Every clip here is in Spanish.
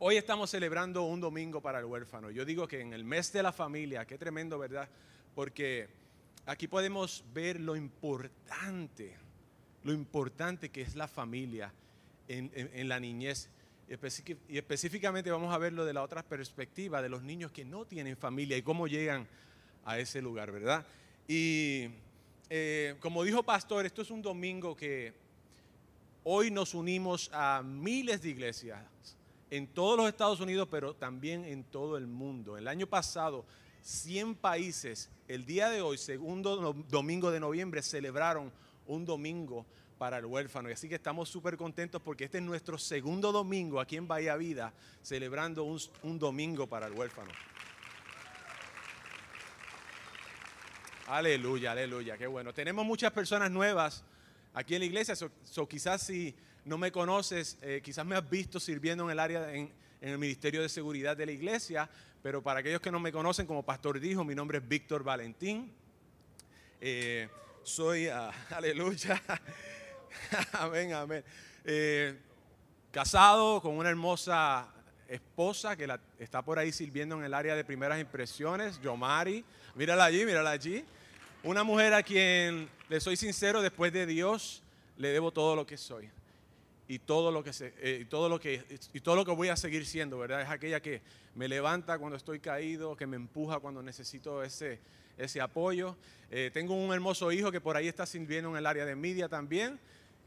Hoy estamos celebrando un domingo para el huérfano. Yo digo que en el mes de la familia, qué tremendo, ¿verdad? Porque aquí podemos ver lo importante, lo importante que es la familia en, la niñez. Y específicamente vamos a verlo de la otra perspectiva, de los niños que no tienen familia y cómo llegan a ese lugar, ¿verdad? Y eh, como dijo Pastor, esto es un domingo que hoy nos unimos a miles de iglesias en todos los Estados Unidos, pero también en todo el mundo. El año pasado, 100 países, el día de hoy, segundo domingo de noviembre, celebraron un domingo para el huérfano. Y así que estamos súper contentos porque este es nuestro segundo domingo aquí en Bahía Vida, celebrando un, domingo para el huérfano. Aleluya, aleluya, qué bueno. Tenemos muchas personas nuevas aquí en la iglesia, so, quizás si no me conoces, eh, quizás me has visto sirviendo en el área, en, el Ministerio de Seguridad de la iglesia, pero para aquellos que no me conocen, como pastor dijo, mi nombre es Víctor Valentín. Eh, soy, ah, aleluya, amén, amén. Eh, casado con una hermosa esposa que está por ahí sirviendo en el área de primeras impresiones, Yomari. Mírala allí, mírala allí. Una mujer a quien, le soy sincero, después de Dios, le debo todo lo que soy. Y todo lo que, se, eh, todo lo que, y todo lo que voy a seguir siendo, ¿verdad? Es aquella que me levanta cuando estoy caído, que me empuja cuando necesito ese, ese apoyo. Eh, tengo un hermoso hijo que por ahí está sirviendo en el área de media también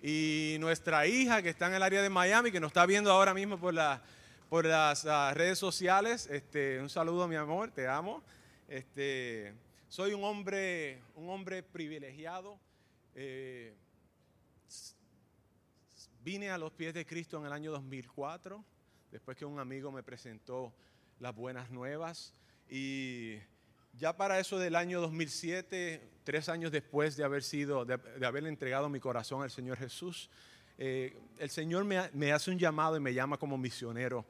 y nuestra hija que está en el área de Miami, que nos está viendo ahora mismo por, la, por las redes sociales. Este, un saludo, mi amor, te amo. Este, soy un hombre, un hombre privilegiado. Eh, vine a los pies de Cristo en el año 2004, después que un amigo me presentó las buenas nuevas. Y ya para eso del año 2007, tres años después de haber sido, de, haber entregado mi corazón al Señor Jesús, eh, el Señor me, hace un llamado y me llama como misionero,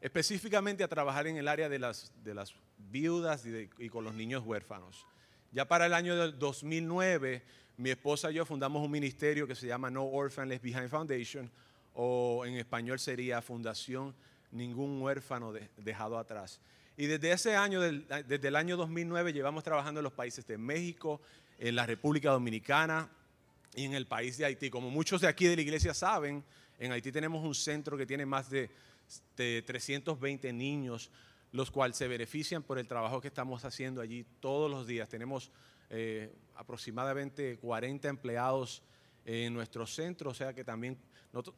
específicamente a trabajar en el área de las, de las viudas y, con los niños huérfanos. Ya para el año del 2009, mi esposa y yo fundamos un ministerio que se llama No Orphan Left Behind Foundation, o en español sería Fundación Ningún Huérfano Dejado Atrás. Y desde ese año, desde el año 2009, llevamos trabajando en los países de México, en la República Dominicana y en el país de Haití. Como muchos de aquí de la iglesia saben, en Haití tenemos un centro que tiene más de, 320 niños, los cuales se benefician por el trabajo que estamos haciendo allí todos los días. Tenemos eh, aproximadamente 40 empleados en nuestro centro, o sea que también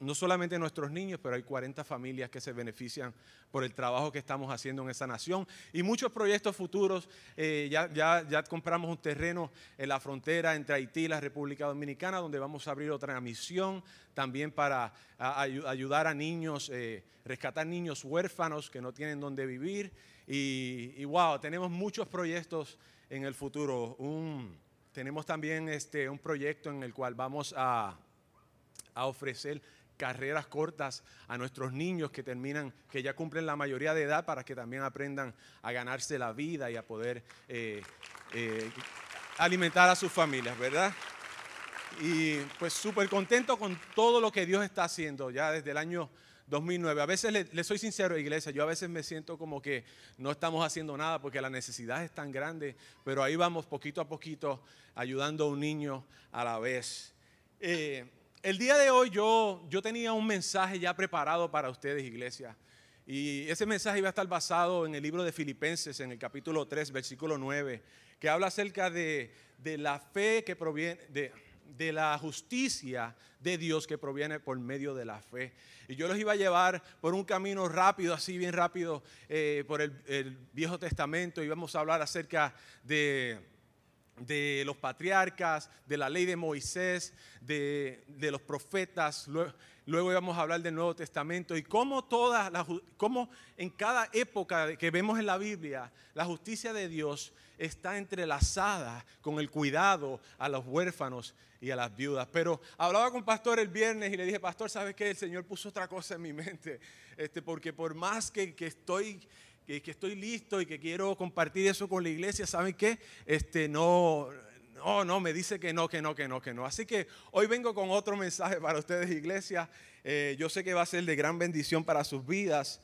no, solamente nuestros niños, pero hay 40 familias que se benefician por el trabajo que estamos haciendo en esa nación. Y muchos proyectos futuros, eh, ya, ya, compramos un terreno en la frontera entre Haití y la República Dominicana, donde vamos a abrir otra misión también para ayudar a niños, eh, rescatar niños huérfanos que no tienen dónde vivir. Y wow, tenemos muchos proyectos en el futuro. tenemos también este, un proyecto en el cual vamos a a ofrecer carreras cortas a nuestros niños que terminan, que ya cumplen la mayoría de edad para que también aprendan a ganarse la vida y a poder eh, eh, alimentar a sus familias, ¿verdad? Y pues súper contento con todo lo que Dios está haciendo ya desde el año 2009. A veces le, soy sincero, iglesia, yo a veces me siento como que no estamos haciendo nada porque la necesidad es tan grande, pero ahí vamos poquito a poquito ayudando a un niño a la vez. Eh, el día de hoy yo, yo tenía un mensaje ya preparado para ustedes, iglesia. Y ese mensaje iba a estar basado en el libro de Filipenses, en el capítulo 3, versículo 9, que habla acerca de, la fe que proviene, de, la justicia de Dios que proviene por medio de la fe. Y yo los iba a llevar por un camino rápido, así bien rápido, eh, por el, el Viejo Testamento. Íbamos a hablar acerca de de los patriarcas, de la ley de Moisés, de, los profetas. Íbamos a hablar del Nuevo Testamento y cómo, toda la, cómo en cada época que vemos en la Biblia la justicia de Dios está entrelazada con el cuidado a los huérfanos y a las viudas. Pero hablaba con pastor el viernes y le dije, pastor, ¿sabes qué? El Señor puso otra cosa en mi mente. Este, porque por más que, que estoy que, estoy listo y que quiero compartir eso con la iglesia, ¿saben qué? Este, no, no, no, me dice que no, que no, que no, que no. Así que hoy vengo con otro mensaje para ustedes, iglesia. Eh, yo sé que va a ser de gran bendición para sus vidas.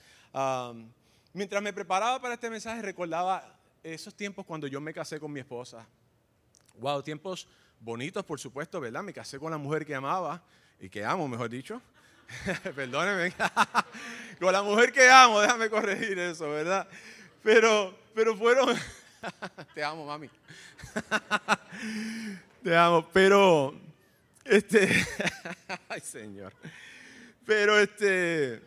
Mientras me preparaba para este mensaje, recordaba esos tiempos cuando yo me casé con mi esposa. Wow, tiempos bonitos, por supuesto, ¿verdad? Me casé con la mujer que amaba y que amo, mejor dicho. Perdóneme. con la mujer que amo, déjame corregir eso, ¿verdad? Pero, pero fueron. Te amo, mami. Te amo, pero. Este. Ay, Señor. Pero este.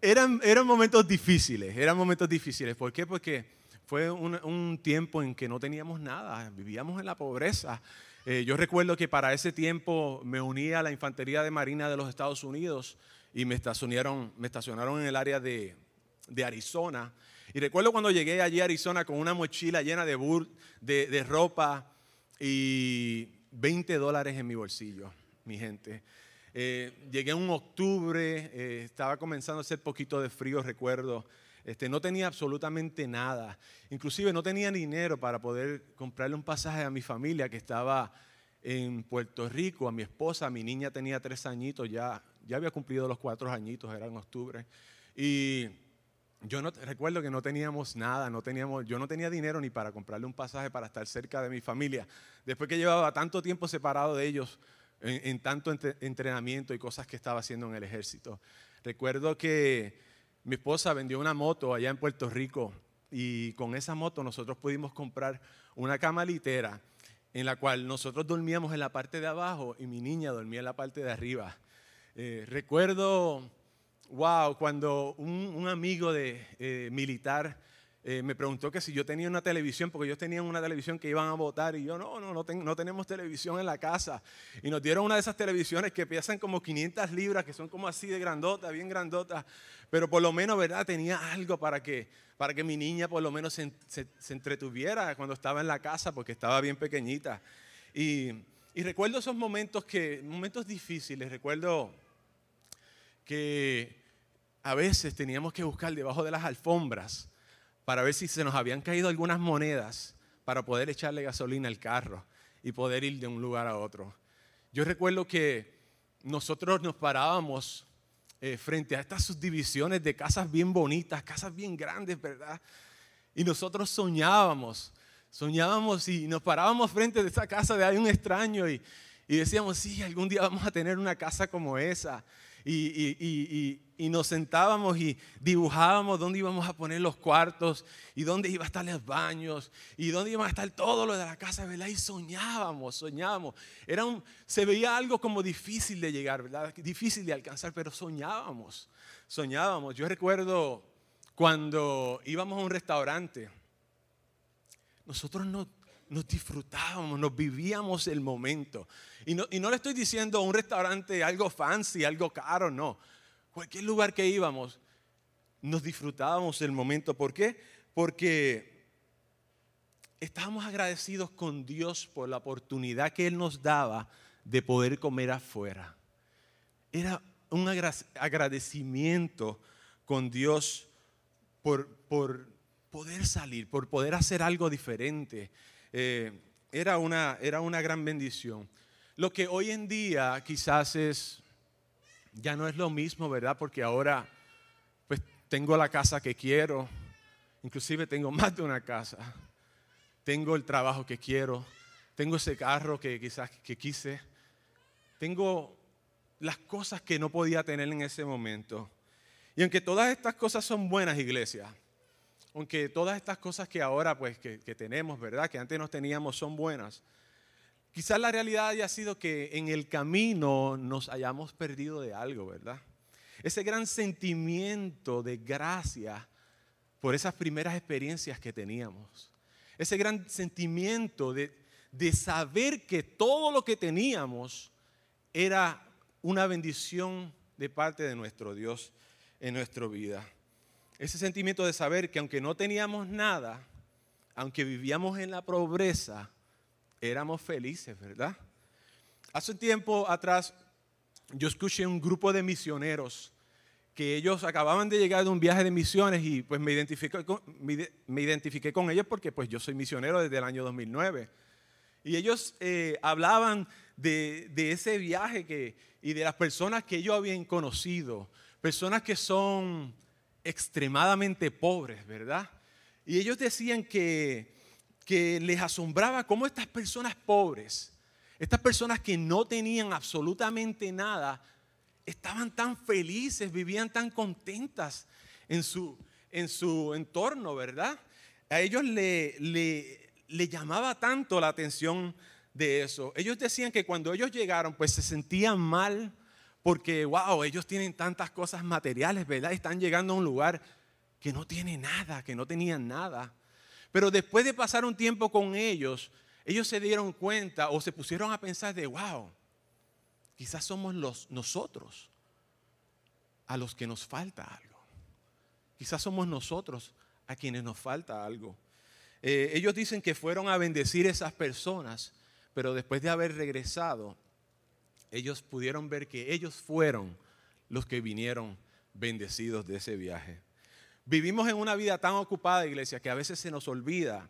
Eran, eran momentos difíciles, eran momentos difíciles. ¿Por qué? Porque fue un, un tiempo en que no teníamos nada, vivíamos en la pobreza. Eh, yo recuerdo que para ese tiempo me uní a la Infantería de Marina de los Estados Unidos y me estacionaron, me estacionaron en el área de, de Arizona. Y recuerdo cuando llegué allí a Arizona con una mochila llena de, de, de ropa y 20 dólares en mi bolsillo, mi gente. Eh, llegué en octubre, eh, estaba comenzando a hacer poquito de frío, recuerdo. Este, no tenía absolutamente nada. Inclusive no tenía dinero para poder comprarle un pasaje a mi familia que estaba en Puerto Rico, a mi esposa, mi niña tenía tres añitos, ya, ya había cumplido los cuatro añitos, era en octubre. Y yo no, recuerdo que no teníamos nada, no teníamos, yo no tenía dinero ni para comprarle un pasaje para estar cerca de mi familia. Después que llevaba tanto tiempo separado de ellos, en, en tanto entrenamiento y cosas que estaba haciendo en el ejército. Recuerdo que mi esposa vendió una moto allá en Puerto Rico y con esa moto nosotros pudimos comprar una cama litera en la cual nosotros dormíamos en la parte de abajo y mi niña dormía en la parte de arriba. Eh, recuerdo, wow, cuando un, amigo de eh, militar eh, me preguntó que si yo tenía una televisión, porque ellos tenían una televisión que iban a votar y yo no, no, no, no, tenemos televisión en la casa. Y nos dieron una de esas televisiones que pesan como 500 libras, que son como así de grandota, bien grandota, pero por lo menos, ¿verdad? Tenía algo para que, para que mi niña por lo menos se, se, entretuviera cuando estaba en la casa, porque estaba bien pequeñita. Y, y recuerdo esos momentos, que, momentos difíciles, recuerdo que a veces teníamos que buscar debajo de las alfombras para ver si se nos habían caído algunas monedas para poder echarle gasolina al carro y poder ir de un lugar a otro. Yo recuerdo que nosotros nos parábamos eh, frente a estas subdivisiones de casas bien bonitas, casas bien grandes, ¿verdad? Y nosotros soñábamos, soñábamos y nos parábamos frente a esa casa de ahí un extraño y, y decíamos, sí, algún día vamos a tener una casa como esa y, nos sentábamos y dibujábamos dónde íbamos a poner los cuartos y dónde iba a estar los baños y dónde iba a estar todo lo de la casa, ¿verdad? Y soñábamos, soñábamos. Era un, se veía algo como difícil de llegar, ¿verdad? Difícil de alcanzar, pero soñábamos, soñábamos. Yo recuerdo cuando íbamos a un restaurante, nosotros no nos disfrutábamos, nos vivíamos el momento. Y no, y no le estoy diciendo un restaurante algo fancy, algo caro, no. Cualquier lugar que íbamos, nos disfrutábamos el momento. ¿Por qué? Porque estábamos agradecidos con Dios por la oportunidad que Él nos daba de poder comer afuera. Era un agradecimiento con Dios por, por poder salir, por poder hacer algo diferente. Eh, era, una, era una gran bendición. Lo que hoy en día quizás es, ya no es lo mismo, ¿verdad? Porque ahora pues tengo la casa que quiero, inclusive tengo más de una casa, tengo el trabajo que quiero, tengo ese carro que quizás que quise, tengo las cosas que no podía tener en ese momento. Y aunque todas estas cosas son buenas, iglesia, aunque todas estas cosas que ahora pues que, tenemos, ¿verdad? Que antes no teníamos son buenas. Quizás la realidad haya sido que en el camino nos hayamos perdido de algo, ¿verdad? Ese gran sentimiento de gracia por esas primeras experiencias que teníamos. Ese gran sentimiento de, de saber que todo lo que teníamos era una bendición de parte de nuestro Dios en nuestra vida ese sentimiento de saber que aunque no teníamos nada, aunque vivíamos en la pobreza, éramos felices, ¿verdad? Hace un tiempo atrás yo escuché un grupo de misioneros que ellos acababan de llegar de un viaje de misiones y pues me identifiqué con, me, identifiqué con ellos porque pues yo soy misionero desde el año 2009. Y ellos eh, hablaban de, de, ese viaje que, y de las personas que ellos habían conocido, personas que son extremadamente pobres, ¿verdad? Y ellos decían que, que les asombraba cómo estas personas pobres, estas personas que no tenían absolutamente nada, estaban tan felices, vivían tan contentas en su, en su entorno, ¿verdad? A ellos le, le, le llamaba tanto la atención de eso. Ellos decían que cuando ellos llegaron, pues se sentían mal porque, wow, ellos tienen tantas cosas materiales, ¿verdad? Están llegando a un lugar que no tiene nada, que no tenían nada. Pero después de pasar un tiempo con ellos, ellos se dieron cuenta o se pusieron a pensar de, wow, quizás somos los, nosotros a los que nos falta algo. Quizás somos nosotros a quienes nos falta algo. Eh, ellos dicen que fueron a bendecir esas personas, pero después de haber regresado, ellos pudieron ver que ellos fueron los que vinieron bendecidos de ese viaje. Vivimos en una vida tan ocupada, iglesia, que a veces se nos olvida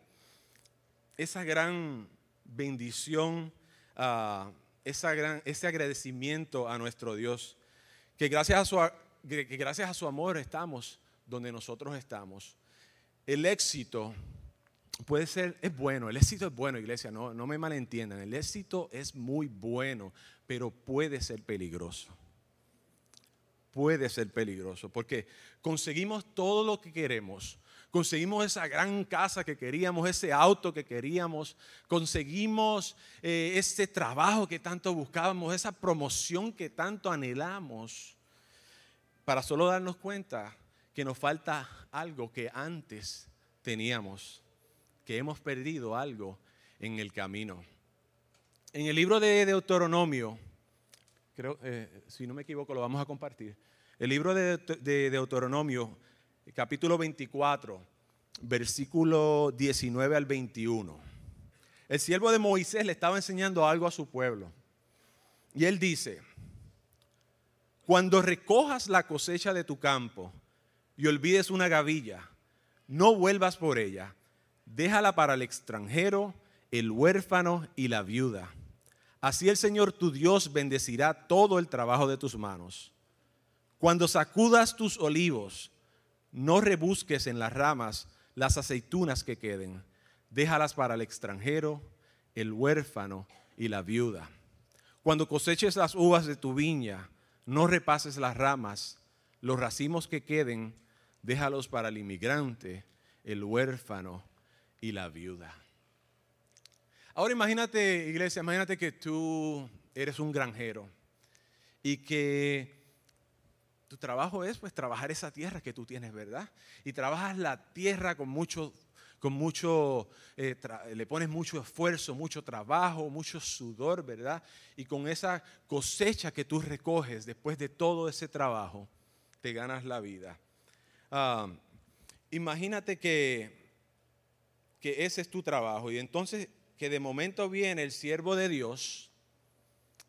esa gran bendición, ah, esa gran, ese agradecimiento a nuestro Dios, que gracias a, su, que gracias a su amor estamos donde nosotros estamos. El éxito puede ser, es bueno, el éxito es bueno, iglesia, no, no me malentiendan, el éxito es muy bueno, pero puede ser peligroso. Puede ser peligroso, porque conseguimos todo lo que queremos, conseguimos esa gran casa que queríamos, ese auto que queríamos, conseguimos eh, ese trabajo que tanto buscábamos, esa promoción que tanto anhelamos, para solo darnos cuenta que nos falta algo que antes teníamos que hemos perdido algo en el camino. En el libro de Deuteronomio, creo, eh, si no me equivoco, lo vamos a compartir. El libro de, Deuteronomio, capítulo 24, versículo 19 al 21. El siervo de Moisés le estaba enseñando algo a su pueblo. Y él dice, cuando recojas la cosecha de tu campo y olvides una gavilla, no vuelvas por ella déjala para el extranjero, el huérfano y la viuda. Así el Señor tu Dios bendecirá todo el trabajo de tus manos. Cuando sacudas tus olivos, no rebusques en las ramas las aceitunas que queden. Déjalas para el extranjero, el huérfano y la viuda. Cuando coseches las uvas de tu viña, no repases las ramas, los racimos que queden, déjalos para el inmigrante, el huérfano y la viuda. Ahora imagínate, iglesia, imagínate que tú eres un granjero y que tu trabajo es pues trabajar esa tierra que tú tienes, ¿verdad? Y trabajas la tierra con mucho, con mucho, eh, le pones mucho esfuerzo, mucho trabajo, mucho sudor, ¿verdad? Y con esa cosecha que tú recoges después de todo ese trabajo, te ganas la vida. Ah, imagínate que que ese es tu trabajo. Y entonces que de momento viene el siervo de Dios,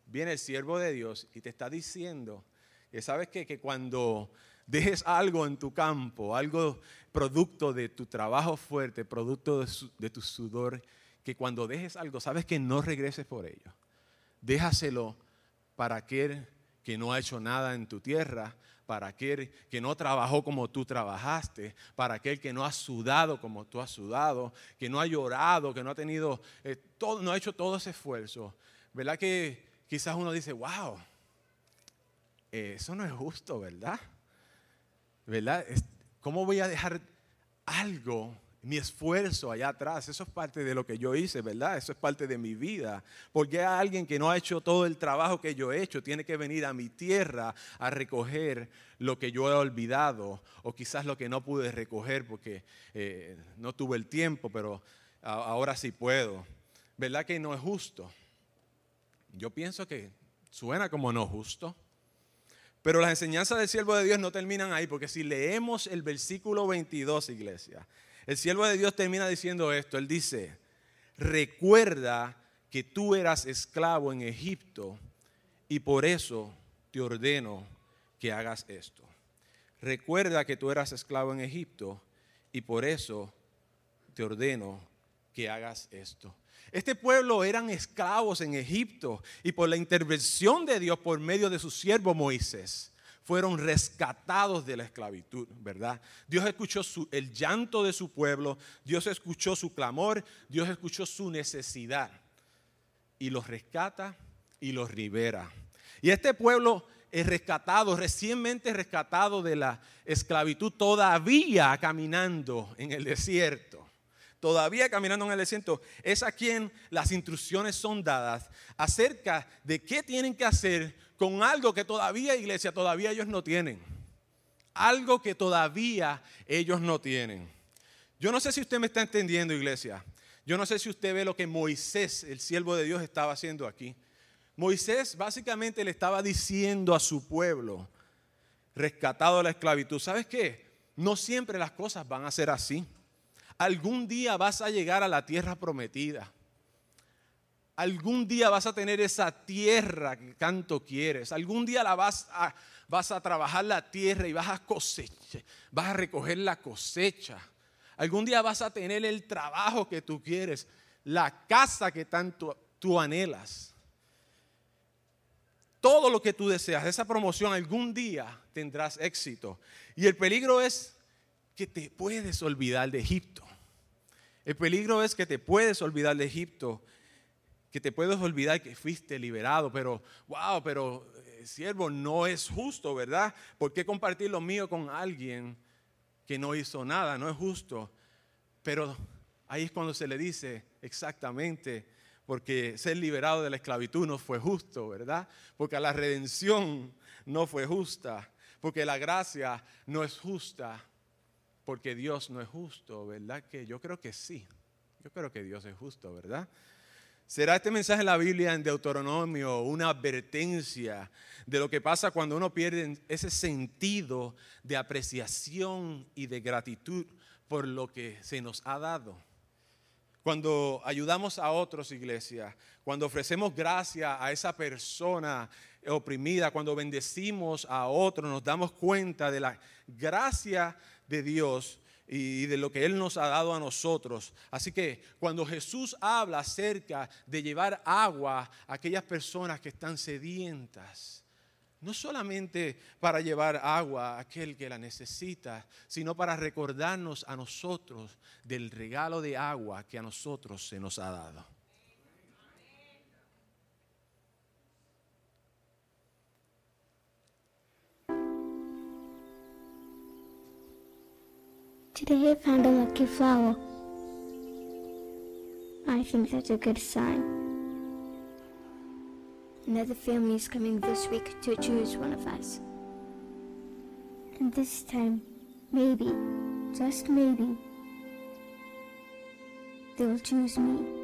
viene el siervo de Dios y te está diciendo que sabes que, que cuando dejes algo en tu campo, algo producto de tu trabajo fuerte, producto de, de tu sudor, que cuando dejes algo, sabes que no regreses por ello. Déjaselo para aquel que no ha hecho nada en tu tierra, para aquel que no trabajó como tú trabajaste, para aquel que no ha sudado como tú has sudado, que no ha llorado, que no ha tenido, eh, todo, no ha hecho todo ese esfuerzo. ¿Verdad que quizás uno dice, wow, eso no es justo, ¿verdad? ¿Verdad? ¿Cómo voy a dejar algo mi esfuerzo allá atrás, eso es parte de lo que yo hice, ¿verdad? Eso es parte de mi vida. Porque alguien que no ha hecho todo el trabajo que yo he hecho tiene que venir a mi tierra a recoger lo que yo he olvidado o quizás lo que no pude recoger porque eh, no tuve el tiempo, pero ahora sí puedo. ¿Verdad que no es justo? Yo pienso que suena como no justo. Pero las enseñanzas del siervo de Dios no terminan ahí, porque si leemos el versículo 22, iglesia, el siervo de Dios termina diciendo esto. Él dice, recuerda que tú eras esclavo en Egipto y por eso te ordeno que hagas esto. Recuerda que tú eras esclavo en Egipto y por eso te ordeno que hagas esto. Este pueblo eran esclavos en Egipto y por la intervención de Dios por medio de su siervo Moisés fueron rescatados de la esclavitud, ¿verdad? Dios escuchó el llanto de su pueblo, Dios escuchó su clamor, Dios escuchó su necesidad y los rescata y los libera. Y este pueblo es rescatado, recientemente rescatado de la esclavitud, todavía caminando en el desierto todavía caminando en el desierto, es a quien las instrucciones son dadas acerca de qué tienen que hacer con algo que todavía, iglesia, todavía ellos no tienen. Algo que todavía ellos no tienen. Yo no sé si usted me está entendiendo, iglesia. Yo no sé si usted ve lo que Moisés, el siervo de Dios, estaba haciendo aquí. Moisés básicamente le estaba diciendo a su pueblo, rescatado de la esclavitud, ¿sabes qué? No siempre las cosas van a ser así. Algún día vas a llegar a la tierra prometida. Algún día vas a tener esa tierra que tanto quieres. Algún día la vas a, vas a trabajar la tierra y vas a cosechar, vas a recoger la cosecha. Algún día vas a tener el trabajo que tú quieres, la casa que tanto tú anhelas. Todo lo que tú deseas, esa promoción, algún día tendrás éxito. Y el peligro es que te puedes olvidar de Egipto. El peligro es que te puedes olvidar de Egipto, que te puedes olvidar que fuiste liberado, pero, wow, pero eh, siervo, no es justo, ¿verdad? ¿Por qué compartir lo mío con alguien que no hizo nada? No es justo. Pero ahí es cuando se le dice exactamente, porque ser liberado de la esclavitud no fue justo, ¿verdad? Porque la redención no fue justa, porque la gracia no es justa porque Dios no es justo, ¿verdad? Que yo creo que sí. Yo creo que Dios es justo, ¿verdad? ¿Será este mensaje en la Biblia en Deuteronomio una advertencia de lo que pasa cuando uno pierde ese sentido de apreciación y de gratitud por lo que se nos ha dado? Cuando ayudamos a otros, iglesia, cuando ofrecemos gracia a esa persona oprimida, cuando bendecimos a otro, nos damos cuenta de la gracia de Dios y de lo que Él nos ha dado a nosotros. Así que cuando Jesús habla acerca de llevar agua a aquellas personas que están sedientas, no solamente para llevar agua a aquel que la necesita, sino para recordarnos a nosotros del regalo de agua que a nosotros se nos ha dado. Today I found a lucky flower. I think that's a good sign. Another family is coming this week to choose one of us. And this time, maybe, just maybe, they'll choose me.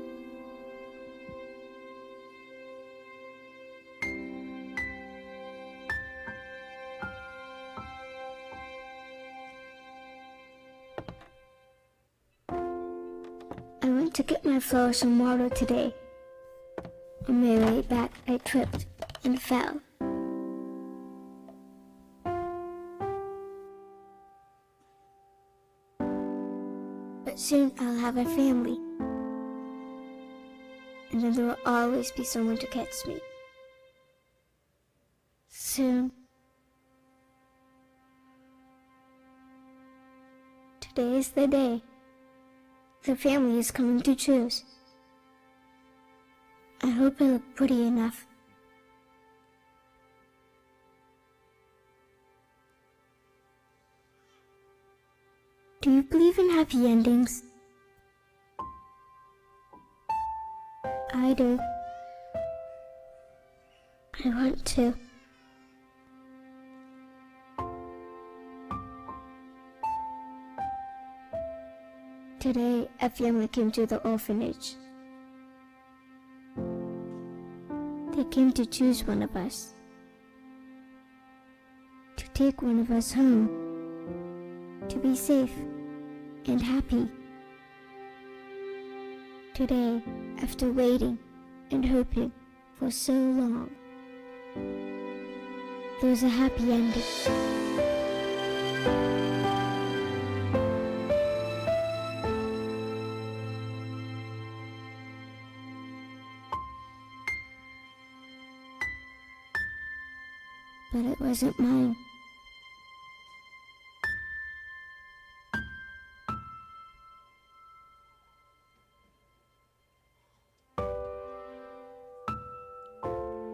To get my flowers some water today. On my way back, I tripped and fell. But soon I'll have a family. And then there will always be someone to catch me. Soon. Today is the day. The family is coming to choose. I hope I look pretty enough. Do you believe in happy endings? I do. I want to. Today, a family came to the orphanage. They came to choose one of us. To take one of us home. To be safe and happy. Today, after waiting and hoping for so long, there's a happy ending. but it wasn't mine.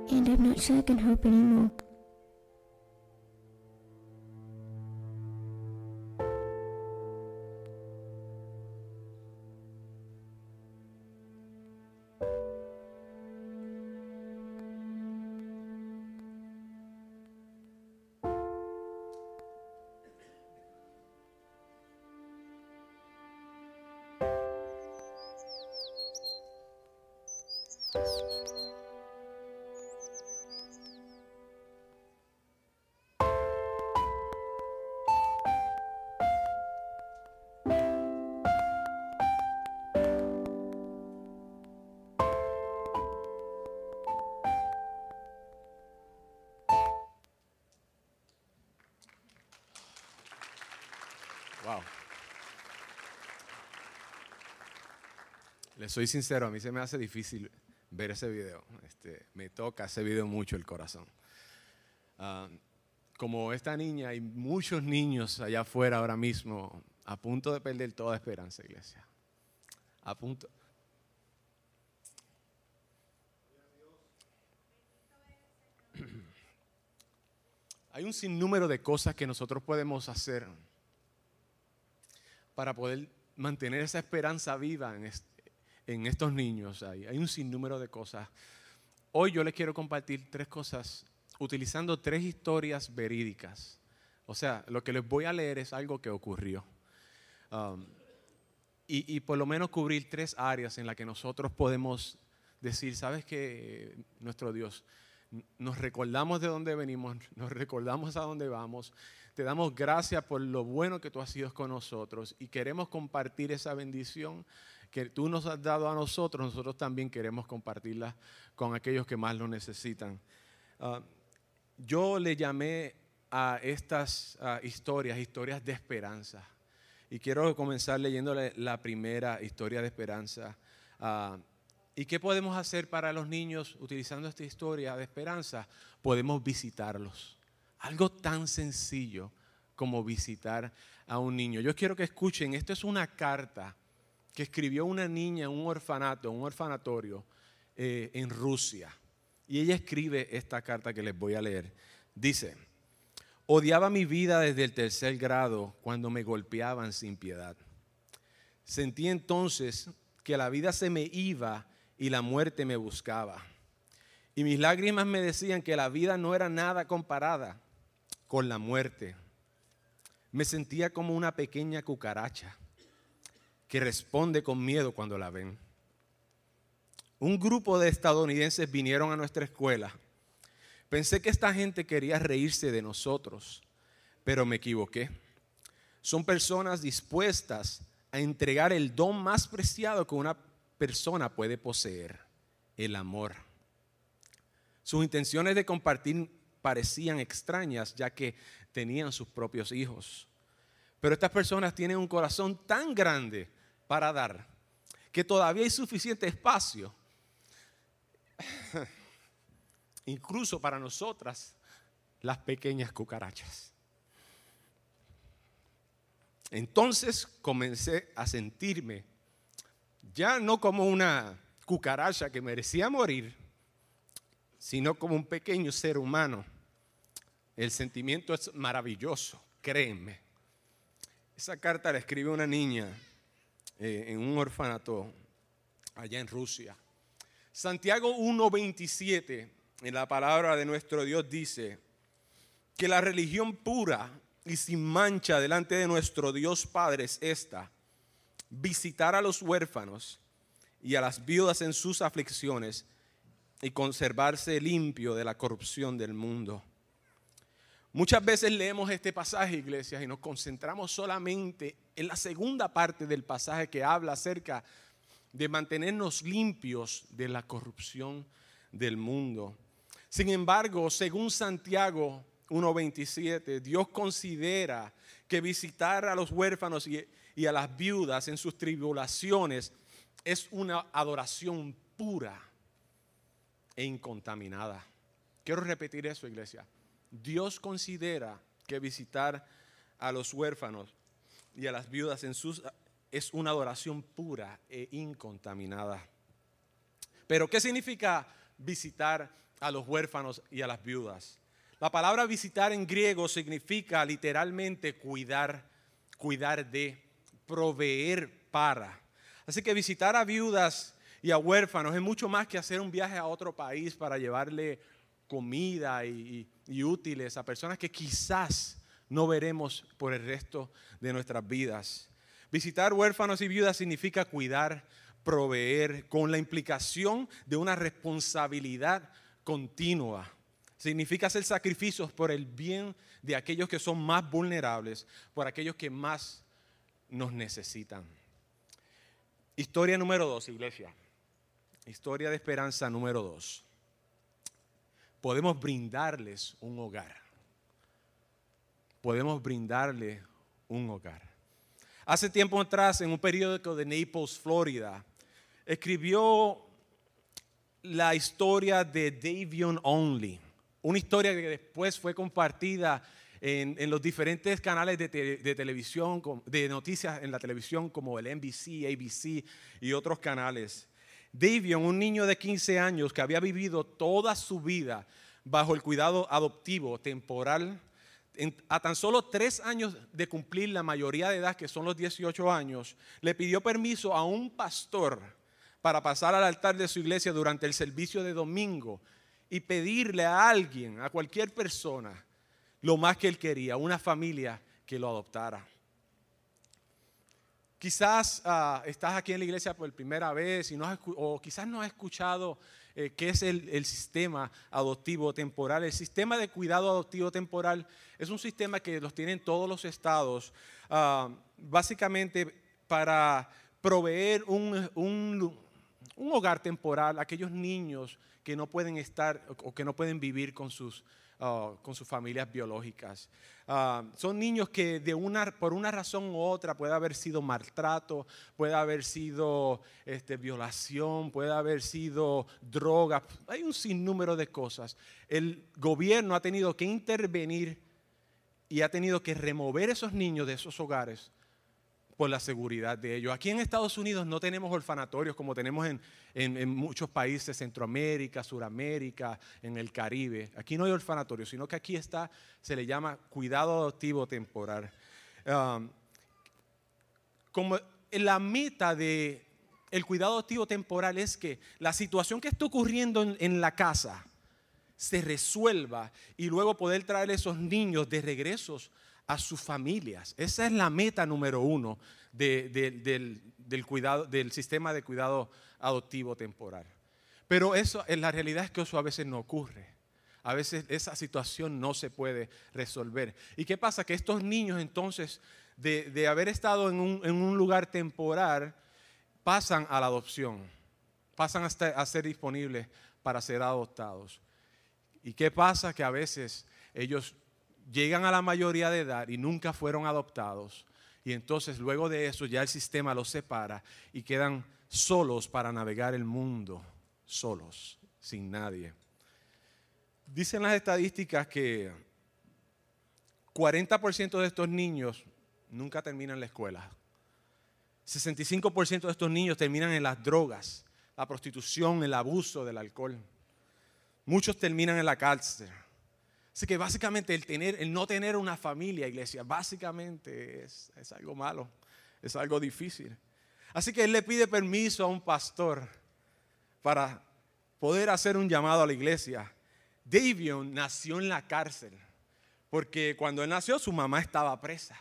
And I'm not sure I can hope anymore. Soy sincero, a mí se me hace difícil ver ese video. Este, me toca ese video mucho el corazón. Ah, como esta niña, hay muchos niños allá afuera ahora mismo a punto de perder toda esperanza, iglesia. A punto. Hay un sinnúmero de cosas que nosotros podemos hacer para poder mantener esa esperanza viva en, en estos niños. Hay, hay un sinnúmero de cosas. Hoy yo les quiero compartir tres cosas utilizando tres historias verídicas. O sea, lo que les voy a leer es algo que ocurrió. Um, y, y, por lo menos cubrir tres áreas en las que nosotros podemos decir, sabes que nuestro Dios, nos recordamos de dónde venimos, nos recordamos a dónde vamos, te damos gracias por lo bueno que tú has sido con nosotros y queremos compartir esa bendición que tú nos has dado a nosotros, nosotros también queremos compartirla con aquellos que más lo necesitan. Uh, yo le llamé a estas uh, historias, historias de esperanza. Y quiero comenzar leyéndole la primera historia de esperanza. Uh, ¿Y qué podemos hacer para los niños utilizando esta historia de esperanza? Podemos visitarlos. Algo tan sencillo como visitar a un niño. Yo quiero que escuchen, esto es una carta que escribió una niña en un orfanato, un orfanatorio eh, en Rusia. Y ella escribe esta carta que les voy a leer. Dice, odiaba mi vida desde el tercer grado cuando me golpeaban sin piedad. Sentí entonces que la vida se me iba y la muerte me buscaba. Y mis lágrimas me decían que la vida no era nada comparada con la muerte. Me sentía como una pequeña cucaracha que responde con miedo cuando la ven. Un grupo de estadounidenses vinieron a nuestra escuela. Pensé que esta gente quería reírse de nosotros, pero me equivoqué. Son personas dispuestas a entregar el don más preciado que una persona puede poseer, el amor. Sus intenciones de compartir parecían extrañas ya que tenían sus propios hijos. Pero estas personas tienen un corazón tan grande para dar, que todavía hay suficiente espacio, incluso para nosotras, las pequeñas cucarachas. Entonces comencé a sentirme ya no como una cucaracha que merecía morir, sino como un pequeño ser humano. El sentimiento es maravilloso, créenme. Esa carta la escribe una niña eh, en un orfanato allá en Rusia. Santiago 1.27, en la palabra de nuestro Dios dice que la religión pura y sin mancha delante de nuestro Dios Padre es esta, visitar a los huérfanos y a las viudas en sus aflicciones y conservarse limpio de la corrupción del mundo. Muchas veces leemos este pasaje, iglesias, y nos concentramos solamente en la segunda parte del pasaje que habla acerca de mantenernos limpios de la corrupción del mundo. Sin embargo, según Santiago 1.27, Dios considera que visitar a los huérfanos y, y, a las viudas en sus tribulaciones es una adoración pura e incontaminada. Quiero repetir eso, iglesia. Dios considera que visitar a los huérfanos y a las viudas en sus es una adoración pura e incontaminada. Pero ¿qué significa visitar a los huérfanos y a las viudas. La palabra visitar en griego significa literalmente cuidar, cuidar de, proveer para. Así que visitar a viudas y a huérfanos es mucho más que hacer un viaje a otro país para llevarle comida y, útiles a personas que quizás no veremos por el resto de nuestras vidas. Visitar huérfanos y viudas significa cuidar, proveer, con la implicación de una responsabilidad continua. Significa hacer sacrificios por el bien de aquellos que son más vulnerables, por aquellos que más nos necesitan. Historia número dos, iglesia. Historia de esperanza número dos. Podemos brindarles un hogar. Podemos brindarle un hogar. Hace tiempo atrás, en un periódico de Naples, Florida, escribió la historia de Davion Only, una historia que después fue compartida en, los diferentes canales de, de, televisión, de noticias en la televisión como el NBC, ABC y otros canales. Davion, un niño de 15 años que había vivido toda su vida bajo el cuidado adoptivo temporal, a tan solo tres años de cumplir la mayoría de edad, que son los 18 años, le pidió permiso a un pastor para pasar al altar de su iglesia durante el servicio de domingo y pedirle a alguien, a cualquier persona, lo más que él quería, una familia que lo adoptara. Quizás ah, estás aquí en la iglesia por primera vez y no o quizás no has escuchado eh, qué es el, sistema adoptivo temporal. El sistema de cuidado adoptivo temporal es un sistema que los tienen todos los estados, ah, básicamente para proveer un, un hogar temporal a aquellos niños que no pueden estar o que no pueden vivir con sus Ah, con sus familias biológicas. Ah, son niños que de una, por una razón u otra puede haber sido maltrato, puede haber sido este, violación, puede haber sido droga. Hay un sinnúmero de cosas. El gobierno ha tenido que intervenir y ha tenido que remover esos niños de esos hogares por la seguridad de ellos. Aquí en Estados Unidos no tenemos orfanatorios como tenemos en, muchos países, Centroamérica, Suramérica, en el Caribe. Aquí no hay orfanatorios, sino que aquí está, se le llama cuidado adoptivo temporal. Um, como la meta de el cuidado adoptivo temporal es que la situación que está ocurriendo en, en la casa se resuelva y luego poder traer esos niños de regresos a sus familias. Esa es la meta número uno del, cuidado, del sistema de cuidado adoptivo temporal. Pero eso, en la realidad es que eso a veces no ocurre. A veces esa situación no se puede resolver. ¿Y qué pasa? Que estos niños entonces, de, haber estado en un, lugar temporal, pasan a la adopción, pasan a ser disponibles para ser adoptados. ¿Y qué pasa? Que a veces ellos llegan a la mayoría de edad y nunca fueron adoptados. Y entonces luego de eso ya el sistema los separa y quedan solos para navegar el mundo, solos, sin nadie. Dicen las estadísticas que 40% de estos niños nunca terminan la escuela. 65% de estos niños terminan en las drogas, la prostitución, el abuso del alcohol. Muchos terminan en la cárcel. Así que básicamente el, tener, el no tener una familia, iglesia, básicamente es, es algo malo, es algo difícil. Así que él le pide permiso a un pastor para poder hacer un llamado a la iglesia. Davion nació en la cárcel, porque cuando él nació su mamá estaba presa.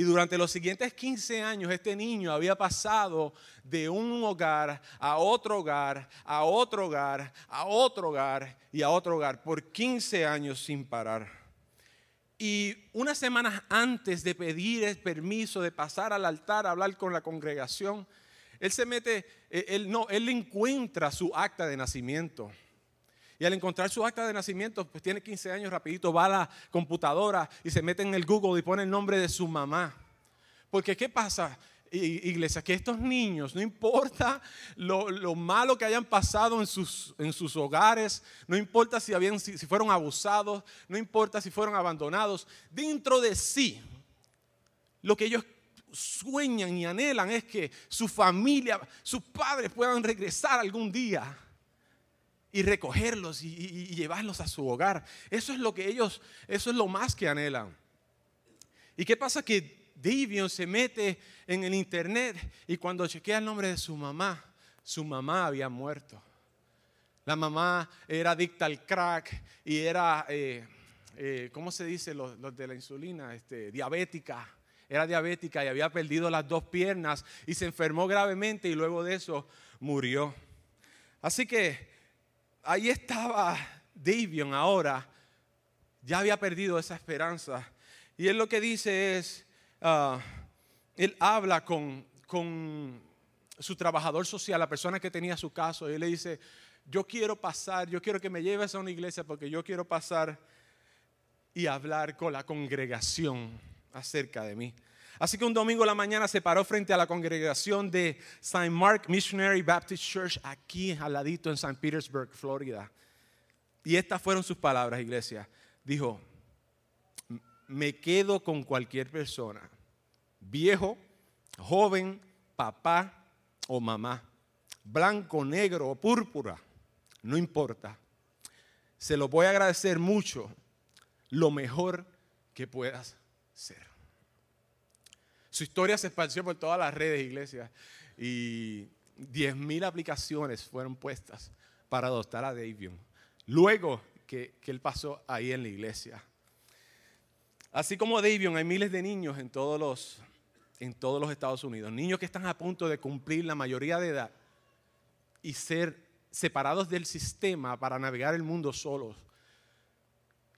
Y durante los siguientes 15 años este niño había pasado de un hogar a otro hogar, a otro hogar, a otro hogar y a otro hogar por 15 años sin parar. Y unas semanas antes de pedir el permiso de pasar al altar a hablar con la congregación, él se mete, eh, él no, él encuentra su acta de nacimiento. Y al encontrar su acta de nacimiento, pues tiene 15 años, rapidito va a la computadora y se mete en el Google y pone el nombre de su mamá. Porque ¿qué pasa? iglesia, que estos niños, no importa lo, malo que hayan pasado en sus, en sus hogares, no importa si, habían, si, fueron abusados, no importa si fueron abandonados, dentro de sí, lo que ellos sueñan y anhelan es que su familia, sus padres puedan regresar algún día y recogerlos y, llevarlos a su hogar. Eso es lo que ellos, eso es lo más que anhelan. ¿Y qué pasa? Que Davion se mete en el internet y cuando chequea el nombre de su mamá, su mamá había muerto. La mamá era adicta al crack y era, eh, eh, ¿cómo se dice? Los, de la insulina, este, diabética. Era diabética y había perdido las dos piernas y se enfermó gravemente y luego de eso murió. Así que ahí estaba Davion ahora, ya había perdido esa esperanza. Y él lo que dice es, ah, él habla con, con su trabajador social, la persona que tenía su caso, y él le dice, yo quiero pasar, yo quiero que me lleves a una iglesia porque yo quiero pasar y hablar con la congregación acerca de mí. Así que un domingo a la mañana se paró frente a la congregación de St. Mark Missionary Baptist Church aquí al ladito en St. Petersburg, Florida. Y estas fueron sus palabras, iglesia. Dijo, me quedo con cualquier persona, viejo, joven, papá o mamá, blanco, negro o púrpura no importa. Se lo voy a agradecer mucho lo mejor que puedas ser. Su historia se esparció por todas las redes, iglesias, y 10.000 aplicaciones fueron puestas para adoptar a Davion. Luego que, que, él pasó ahí en la iglesia. Así como Davion, hay miles de niños en todos, los, en todos los Estados Unidos. Niños que están a punto de cumplir la mayoría de edad y ser separados del sistema para navegar el mundo solos.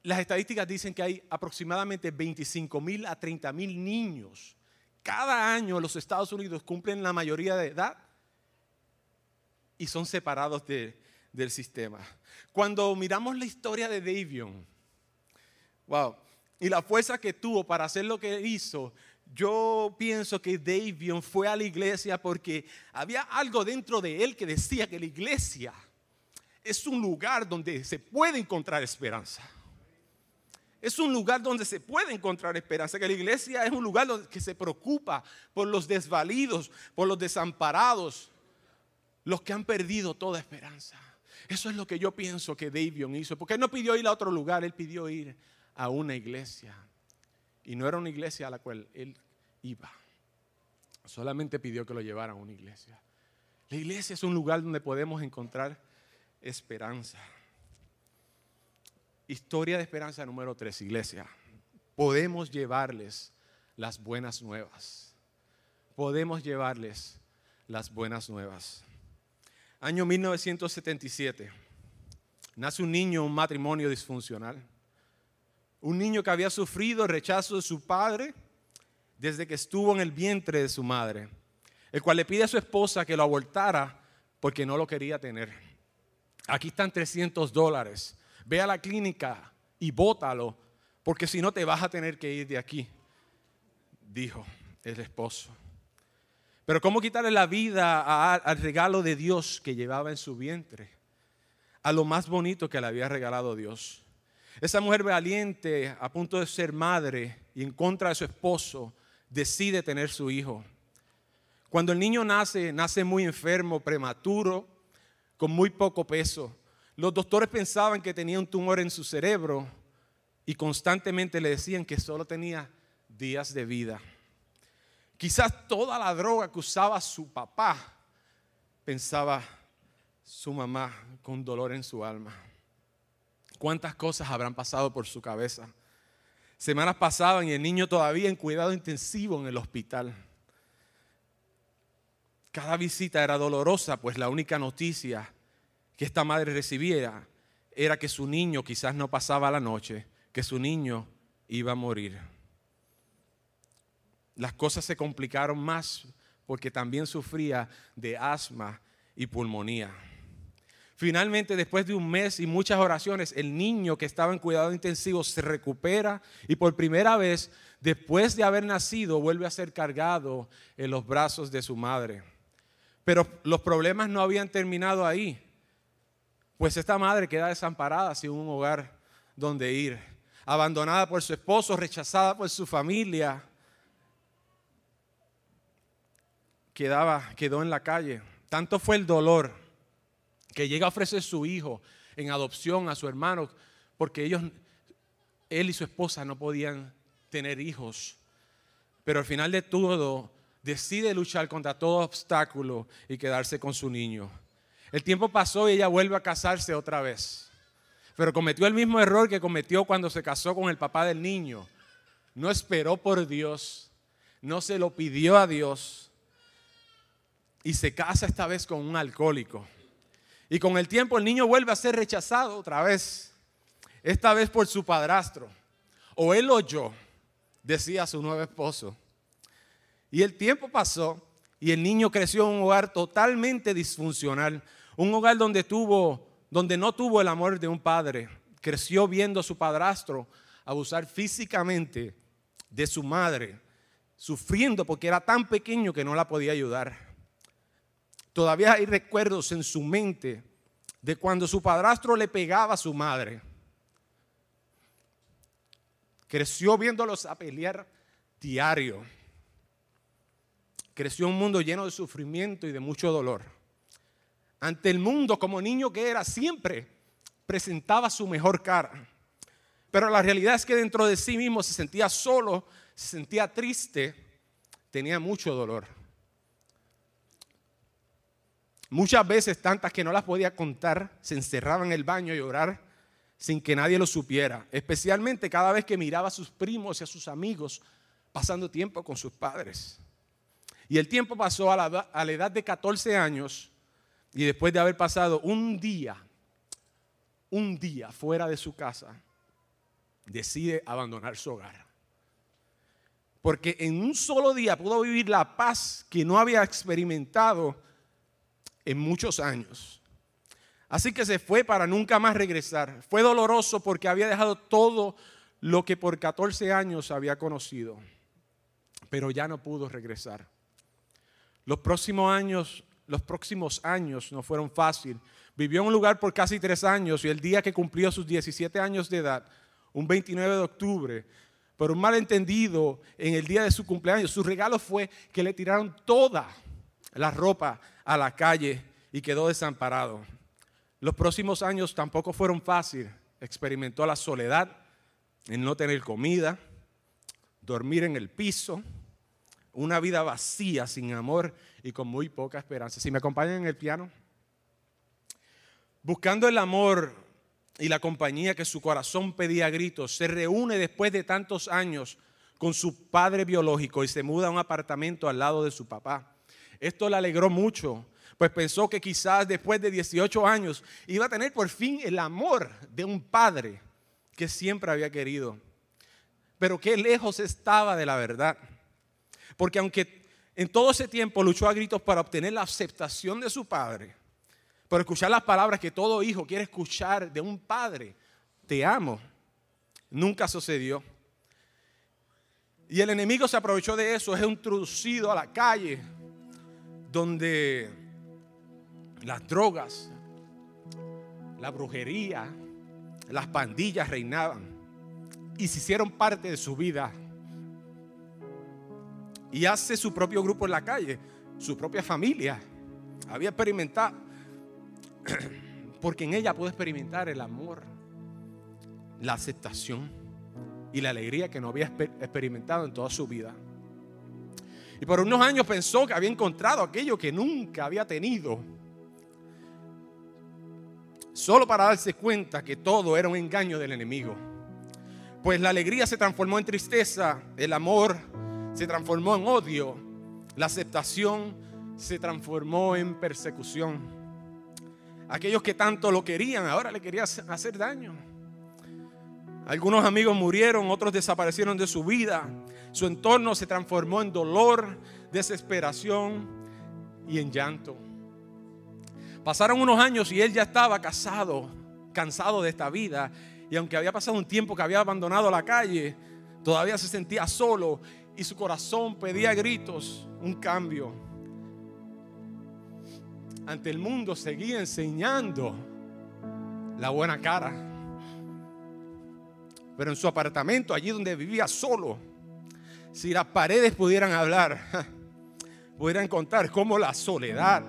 Las estadísticas dicen que hay aproximadamente 25 mil a 30 mil niños. Cada año los Estados Unidos cumplen la mayoría de edad y son separados del sistema. Cuando miramos la historia de Davion, wow, y la fuerza que tuvo para hacer lo que hizo, yo pienso que Davion fue a la iglesia porque había algo dentro de él que decía que la iglesia es un lugar donde se puede encontrar esperanza. Es un lugar donde se puede encontrar esperanza, que la iglesia es un lugar que se preocupa por los desvalidos, por los desamparados, los que han perdido toda esperanza. Eso es lo que yo pienso que Davion hizo, porque él no pidió ir a otro lugar, él pidió ir a una iglesia. Y no era una iglesia a la cual él iba. Solamente pidió que lo llevaran a una iglesia. La iglesia es un lugar donde podemos encontrar esperanza. Historia de esperanza número tres, iglesia. Podemos llevarles las buenas nuevas. Podemos llevarles las buenas nuevas. Año 1977. Nace un niño, un matrimonio disfuncional un niño que había sufrido el rechazo de su padre desde que estuvo en el vientre de su madre, el cual le pide a su esposa que lo abortara porque no lo quería tener. Aquí están 300 dólares. Ve a la clínica y bótalo, porque si no te vas a tener que ir de aquí, dijo el esposo. Pero ¿cómo quitarle la vida al regalo de Dios que llevaba en su vientre? A lo más bonito que le había regalado Dios. Esa mujer valiente, a punto de ser madre y en contra de su esposo, decide tener su hijo. Cuando el niño nace, nace muy enfermo, prematuro, con muy poco peso. Los doctores pensaban que tenía un tumor en su cerebro y constantemente le decían que solo tenía días de vida. Quizás toda la droga que usaba su papá, pensaba su mamá con dolor en su alma cuántas cosas habrán pasado por su cabeza. Semanas pasaban y el niño todavía en cuidado intensivo en el hospital. Cada visita era dolorosa, pues la única noticia que esta madre recibía era que su niño quizás no pasaba la noche, que su niño iba a morir. Las cosas se complicaron más porque también sufría de asma y pulmonía. Finalmente, después de un mes y muchas oraciones, el niño que estaba en cuidado intensivo se recupera y por primera vez, después de haber nacido, vuelve a ser cargado en los brazos de su madre. Pero los problemas no habían terminado ahí, pues esta madre queda desamparada sin un hogar donde ir, abandonada por su esposo, rechazada por su familia, quedaba, quedó en la calle. Tanto fue el dolor que llega a ofrecer su hijo en adopción a su hermano, porque ellos, él y su esposa no podían tener hijos. Pero al final de todo, decide luchar contra todo obstáculo y quedarse con su niño. El tiempo pasó y ella vuelve a casarse otra vez. Pero cometió el mismo error que cometió cuando se casó con el papá del niño. No esperó por Dios, no se lo pidió a Dios y se casa esta vez con un alcohólico. Y con el tiempo el niño vuelve a ser rechazado otra vez, esta vez por su padrastro. O él o yo, decía su nuevo esposo. Y el tiempo pasó y el niño creció en un hogar totalmente disfuncional, un hogar donde tuvo donde no tuvo el amor de un padre. Creció viendo a su padrastro abusar físicamente de su madre, sufriendo porque era tan pequeño que no la podía ayudar. Todavía hay recuerdos en su mente de cuando su padrastro le pegaba a su madre. Creció viéndolos a pelear diario. Creció un mundo lleno de sufrimiento y de mucho dolor. Ante el mundo, como niño que era, siempre presentaba su mejor cara. Pero la realidad es que dentro de sí mismo se sentía solo, se sentía triste, tenía mucho dolor. Muchas veces, tantas que no las podía contar, se encerraba en el baño a llorar sin que nadie lo supiera, especialmente cada vez que miraba a sus primos y a sus amigos pasando tiempo con sus padres. Y el tiempo pasó a la, a la edad de 14 años y después de haber pasado un día, un día fuera de su casa, decide abandonar su hogar. Porque en un solo día pudo vivir la paz que no había experimentado en muchos años. Así que se fue para nunca más regresar. Fue doloroso porque había dejado todo lo que por 14 años había conocido, pero ya no pudo regresar. Los próximos años, los próximos años no fueron fáciles. Vivió en un lugar por casi tres años y el día que cumplió sus 17 años de edad, un 29 de octubre, por un malentendido en el día de su cumpleaños, su regalo fue que le tiraron toda la ropa a la calle y quedó desamparado. Los próximos años tampoco fueron fáciles. Experimentó la soledad, el no tener comida, dormir en el piso, una vida vacía, sin amor y con muy poca esperanza. Si me acompañan en el piano. Buscando el amor y la compañía que su corazón pedía a gritos, se reúne después de tantos años con su padre biológico y se muda a un apartamento al lado de su papá. Esto le alegró mucho pues pensó que quizás después de 18 años iba a tener por fin el amor de un padre que siempre había querido. Pero qué lejos estaba de la verdad. Porque aunque en todo ese tiempo luchó a gritos para obtener la aceptación de su padre, por escuchar las palabras que todo hijo quiere escuchar de un padre, te amo, nunca sucedió. Y el enemigo se aprovechó de eso, es introducido a la calle donde las drogas, la brujería, las pandillas reinaban y se hicieron parte de su vida. Y hace su propio grupo en la calle, su propia familia. Había experimentado, porque en ella pudo experimentar el amor, la aceptación y la alegría que no había experimentado en toda su vida. Y por unos años pensó que había encontrado aquello que nunca había tenido solo para darse cuenta que todo era un engaño del enemigo. Pues la alegría se transformó en tristeza, el amor se transformó en odio, la aceptación se transformó en persecución. Aquellos que tanto lo querían ahora le querían hacer daño. Algunos amigos murieron, otros desaparecieron de su vida. Su entorno se transformó en dolor, desesperación y en llanto. Pasaron unos años y él ya estaba casado, cansado de esta vida. Y aunque había pasado un tiempo que había abandonado la calle, todavía se sentía solo y su corazón pedía gritos un cambio. Ante el mundo seguía enseñando la buena cara. Pero en su apartamento, allí donde vivía solo, si las paredes pudieran hablar, pudieran contar cómo la soledad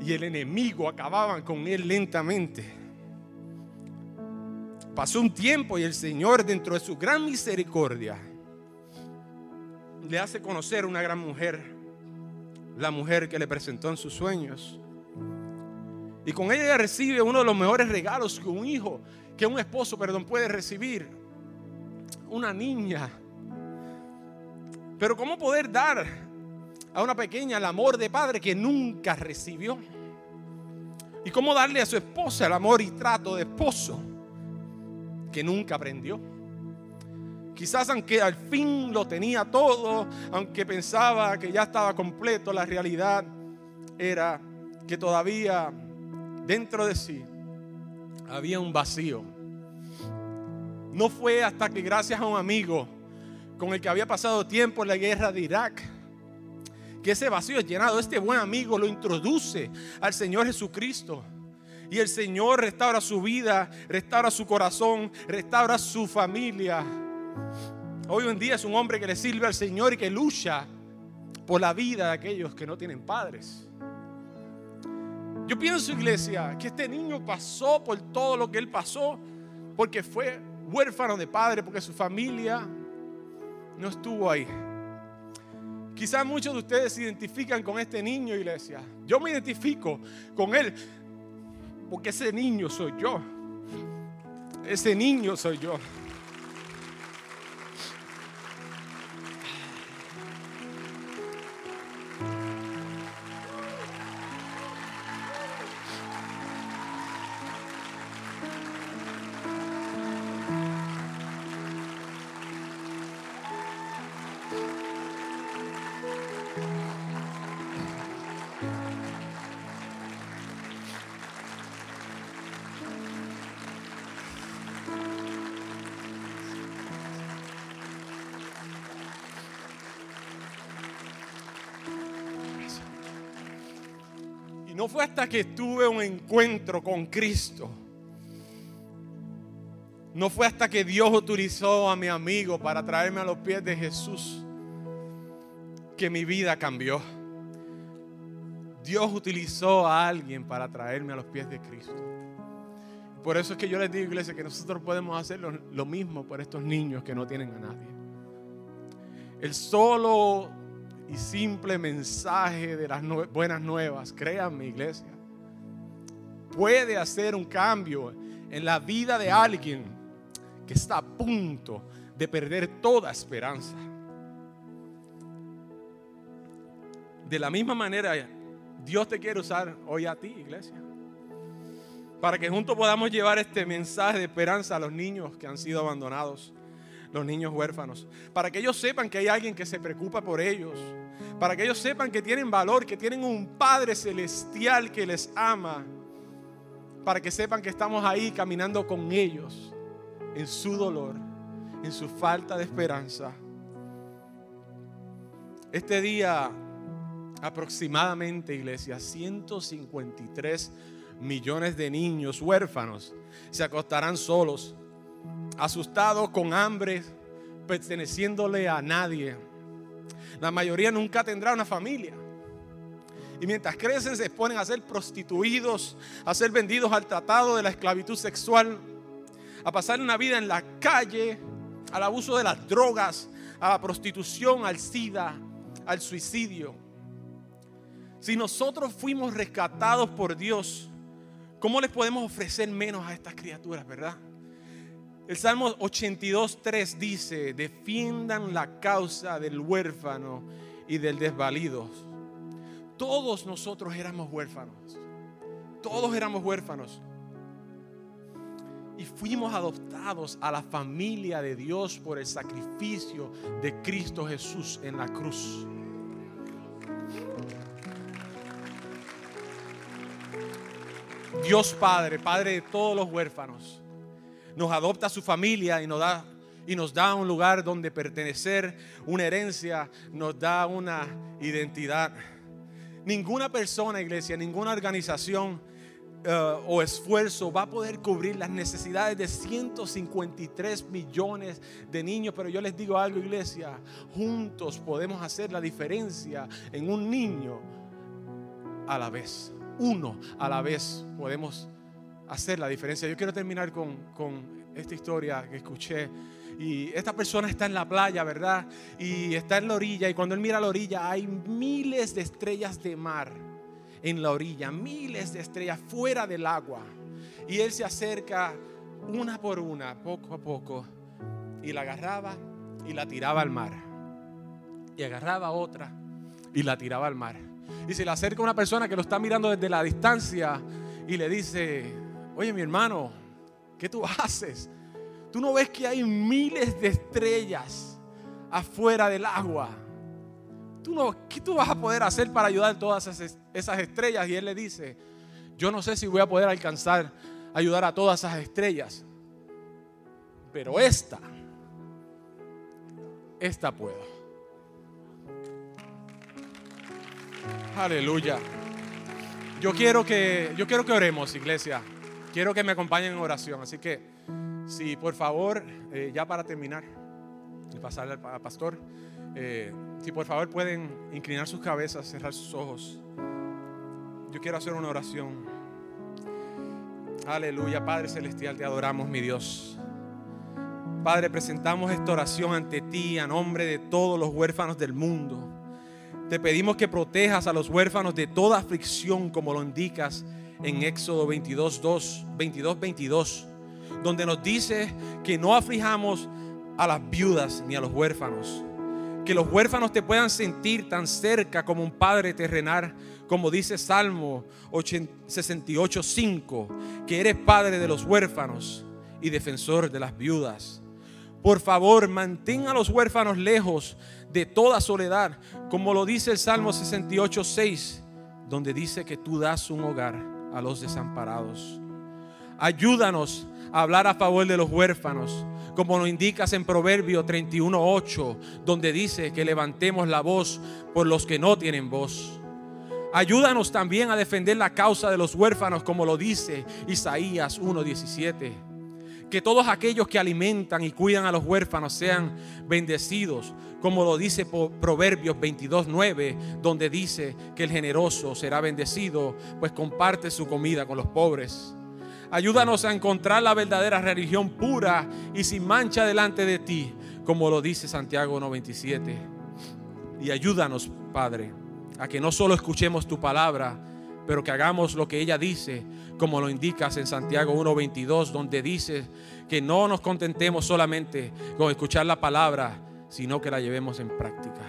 y el enemigo acababan con él lentamente. Pasó un tiempo y el Señor, dentro de su gran misericordia, le hace conocer una gran mujer, la mujer que le presentó en sus sueños. Y con ella recibe uno de los mejores regalos que un hijo, que un esposo, perdón, puede recibir. Una niña. Pero ¿cómo poder dar a una pequeña el amor de padre que nunca recibió? ¿Y cómo darle a su esposa el amor y trato de esposo que nunca aprendió? Quizás aunque al fin lo tenía todo, aunque pensaba que ya estaba completo, la realidad era que todavía dentro de sí había un vacío. No fue hasta que gracias a un amigo con el que había pasado tiempo en la guerra de Irak, que ese vacío es llenado. Este buen amigo lo introduce al Señor Jesucristo. Y el Señor restaura su vida, restaura su corazón, restaura su familia. Hoy en día es un hombre que le sirve al Señor y que lucha por la vida de aquellos que no tienen padres. Yo pienso, iglesia, que este niño pasó por todo lo que él pasó porque fue huérfano de padre, porque su familia no estuvo ahí. Quizás muchos de ustedes se identifican con este niño, iglesia. Yo me identifico con él porque ese niño soy yo. Ese niño soy yo. Hasta que tuve un encuentro con Cristo. No fue hasta que Dios utilizó a mi amigo para traerme a los pies de Jesús que mi vida cambió. Dios utilizó a alguien para traerme a los pies de Cristo. Por eso es que yo les digo, iglesia, que nosotros podemos hacer lo, lo mismo por estos niños que no tienen a nadie. El solo y simple mensaje de las buenas nuevas, créanme iglesia, puede hacer un cambio en la vida de alguien que está a punto de perder toda esperanza. De la misma manera, Dios te quiere usar hoy a ti, iglesia, para que juntos podamos llevar este mensaje de esperanza a los niños que han sido abandonados los niños huérfanos, para que ellos sepan que hay alguien que se preocupa por ellos, para que ellos sepan que tienen valor, que tienen un Padre celestial que les ama, para que sepan que estamos ahí caminando con ellos en su dolor, en su falta de esperanza. Este día aproximadamente, iglesia, 153 millones de niños huérfanos se acostarán solos asustados, con hambre, perteneciéndole a nadie. La mayoría nunca tendrá una familia. Y mientras crecen se exponen a ser prostituidos, a ser vendidos al tratado de la esclavitud sexual, a pasar una vida en la calle, al abuso de las drogas, a la prostitución, al SIDA, al suicidio. Si nosotros fuimos rescatados por Dios, ¿cómo les podemos ofrecer menos a estas criaturas, verdad? El Salmo 82.3 dice, defiendan la causa del huérfano y del desvalido. Todos nosotros éramos huérfanos. Todos éramos huérfanos. Y fuimos adoptados a la familia de Dios por el sacrificio de Cristo Jesús en la cruz. Dios Padre, Padre de todos los huérfanos nos adopta a su familia y nos da y nos da un lugar donde pertenecer, una herencia, nos da una identidad. Ninguna persona, iglesia, ninguna organización eh, o esfuerzo va a poder cubrir las necesidades de 153 millones de niños. Pero yo les digo algo, iglesia, juntos podemos hacer la diferencia en un niño a la vez. uno a la vez podemos hacer la diferencia. Yo quiero terminar con, con esta historia que escuché. Y esta persona está en la playa, ¿verdad? Y está en la orilla. Y cuando él mira a la orilla hay miles de estrellas de mar en la orilla, miles de estrellas fuera del agua. Y él se acerca una por una, poco a poco, y la agarraba y la tiraba al mar. Y agarraba otra y la tiraba al mar. Y se le acerca una persona que lo está mirando desde la distancia y le dice, oye mi hermano, ¿qué tú haces? Tú no ves que hay miles de estrellas afuera del agua. ¿Tú no, ¿Qué tú vas a poder hacer para ayudar todas esas, esas estrellas? Y él le dice, yo no sé si voy a poder alcanzar ayudar a todas esas estrellas, pero esta, esta puedo. Aleluya. Yo quiero que yo quiero que oremos, iglesia. Quiero que me acompañen en oración, así que si por favor, eh, ya para terminar y pasarle al pastor, eh, si por favor pueden inclinar sus cabezas, cerrar sus ojos. Yo quiero hacer una oración. Aleluya, Padre Celestial, te adoramos, mi Dios. Padre, presentamos esta oración ante ti a nombre de todos los huérfanos del mundo. Te pedimos que protejas a los huérfanos de toda aflicción, como lo indicas en Éxodo 22, 2, 22, 22, donde nos dice que no aflijamos a las viudas ni a los huérfanos. Que los huérfanos te puedan sentir tan cerca como un padre terrenal como dice Salmo 68, 5, que eres padre de los huérfanos y defensor de las viudas. Por favor, mantén a los huérfanos lejos de toda soledad, como lo dice el Salmo 68, 6, donde dice que tú das un hogar a los desamparados. Ayúdanos a hablar a favor de los huérfanos, como lo indicas en Proverbio 31, 8, donde dice que levantemos la voz por los que no tienen voz. Ayúdanos también a defender la causa de los huérfanos, como lo dice Isaías 1:17. Que todos aquellos que alimentan y cuidan a los huérfanos sean bendecidos, como lo dice Proverbios 22:9, donde dice que el generoso será bendecido, pues comparte su comida con los pobres. Ayúdanos a encontrar la verdadera religión pura y sin mancha delante de ti, como lo dice Santiago 1:27. Y ayúdanos, Padre a que no solo escuchemos tu palabra, pero que hagamos lo que ella dice, como lo indicas en Santiago 1.22, donde dice que no nos contentemos solamente con escuchar la palabra, sino que la llevemos en práctica.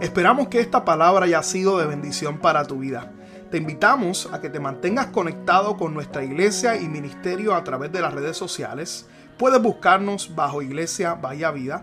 Esperamos que esta palabra haya sido de bendición para tu vida. Te invitamos a que te mantengas conectado con nuestra iglesia y ministerio a través de las redes sociales Puedes buscarnos bajo Iglesia Bahía Vida